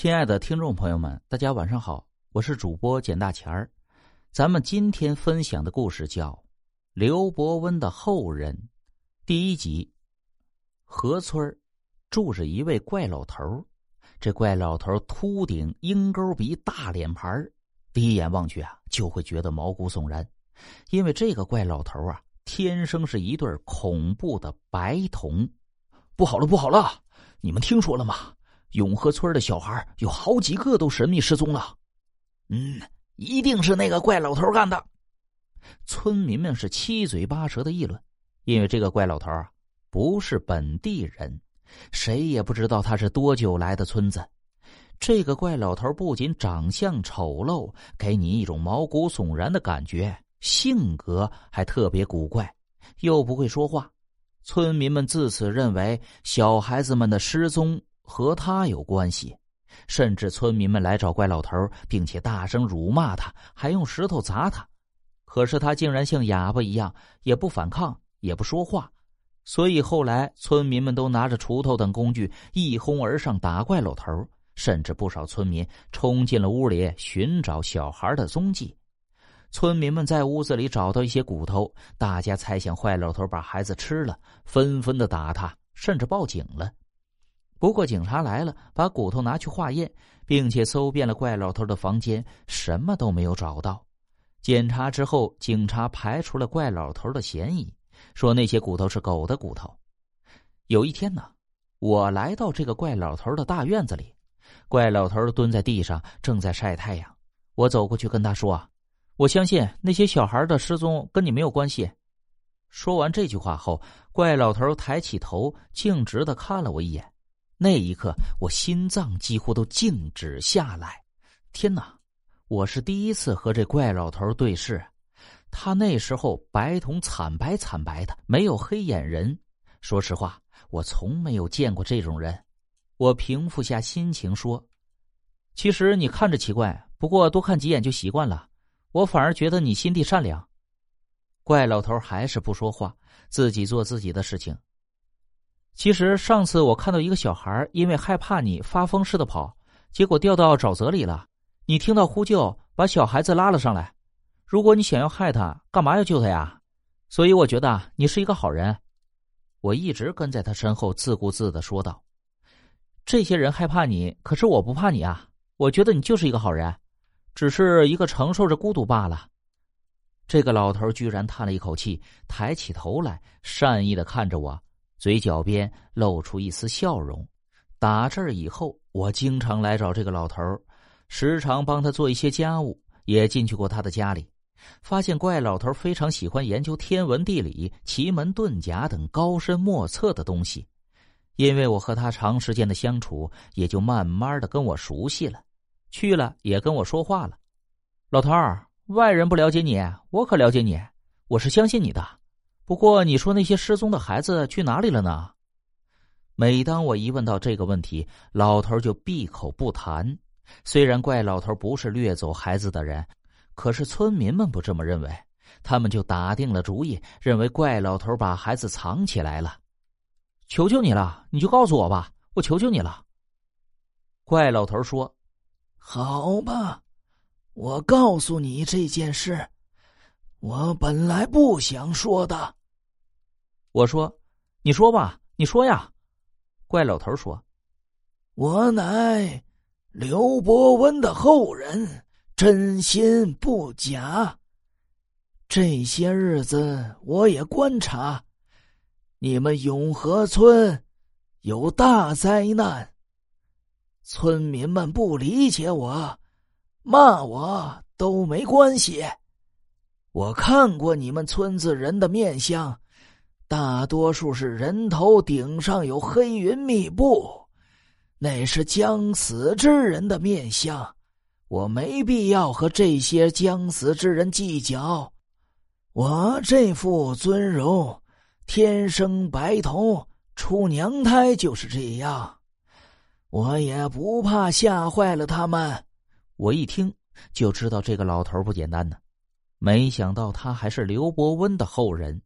亲爱的听众朋友们，大家晚上好，我是主播简大钱儿。咱们今天分享的故事叫《刘伯温的后人》第一集。河村住着一位怪老头这怪老头秃顶、鹰钩鼻、大脸盘第一眼望去啊，就会觉得毛骨悚然，因为这个怪老头啊，天生是一对恐怖的白瞳。不好了，不好了！你们听说了吗？永和村的小孩有好几个都神秘失踪了，嗯，一定是那个怪老头干的。村民们是七嘴八舌的议论，因为这个怪老头啊不是本地人，谁也不知道他是多久来的村子。这个怪老头不仅长相丑陋，给你一种毛骨悚然的感觉，性格还特别古怪，又不会说话。村民们自此认为小孩子们的失踪。和他有关系，甚至村民们来找怪老头，并且大声辱骂他，还用石头砸他。可是他竟然像哑巴一样，也不反抗，也不说话。所以后来村民们都拿着锄头等工具一哄而上打怪老头，甚至不少村民冲进了屋里寻找小孩的踪迹。村民们在屋子里找到一些骨头，大家猜想坏老头把孩子吃了，纷纷的打他，甚至报警了。不过警察来了，把骨头拿去化验，并且搜遍了怪老头的房间，什么都没有找到。检查之后，警察排除了怪老头的嫌疑，说那些骨头是狗的骨头。有一天呢，我来到这个怪老头的大院子里，怪老头蹲在地上，正在晒太阳。我走过去跟他说：“我相信那些小孩的失踪跟你没有关系。”说完这句话后，怪老头抬起头，径直的看了我一眼。那一刻，我心脏几乎都静止下来。天哪，我是第一次和这怪老头对视。他那时候白瞳惨白惨白的，没有黑眼仁。说实话，我从没有见过这种人。我平复下心情说：“其实你看着奇怪，不过多看几眼就习惯了。我反而觉得你心地善良。”怪老头还是不说话，自己做自己的事情。其实上次我看到一个小孩因为害怕你发疯似的跑，结果掉到沼泽里了。你听到呼救，把小孩子拉了上来。如果你想要害他，干嘛要救他呀？所以我觉得你是一个好人。我一直跟在他身后，自顾自的说道：“这些人害怕你，可是我不怕你啊！我觉得你就是一个好人，只是一个承受着孤独罢了。”这个老头居然叹了一口气，抬起头来，善意的看着我。嘴角边露出一丝笑容。打这儿以后，我经常来找这个老头时常帮他做一些家务，也进去过他的家里，发现怪老头非常喜欢研究天文地理、奇门遁甲等高深莫测的东西。因为我和他长时间的相处，也就慢慢的跟我熟悉了，去了也跟我说话了。老头儿，外人不了解你，我可了解你，我是相信你的。不过你说那些失踪的孩子去哪里了呢？每当我一问到这个问题，老头就闭口不谈。虽然怪老头不是掠走孩子的人，可是村民们不这么认为，他们就打定了主意，认为怪老头把孩子藏起来了。求求你了，你就告诉我吧，我求求你了。怪老头说：“好吧，我告诉你这件事，我本来不想说的。”我说：“你说吧，你说呀。”怪老头说：“我乃刘伯温的后人，真心不假。这些日子我也观察，你们永和村有大灾难，村民们不理解我，骂我都没关系。我看过你们村子人的面相。”大多数是人头顶上有黑云密布，那是将死之人的面相。我没必要和这些将死之人计较。我这副尊容，天生白瞳，出娘胎就是这样。我也不怕吓坏了他们。我一听就知道这个老头不简单呢。没想到他还是刘伯温的后人。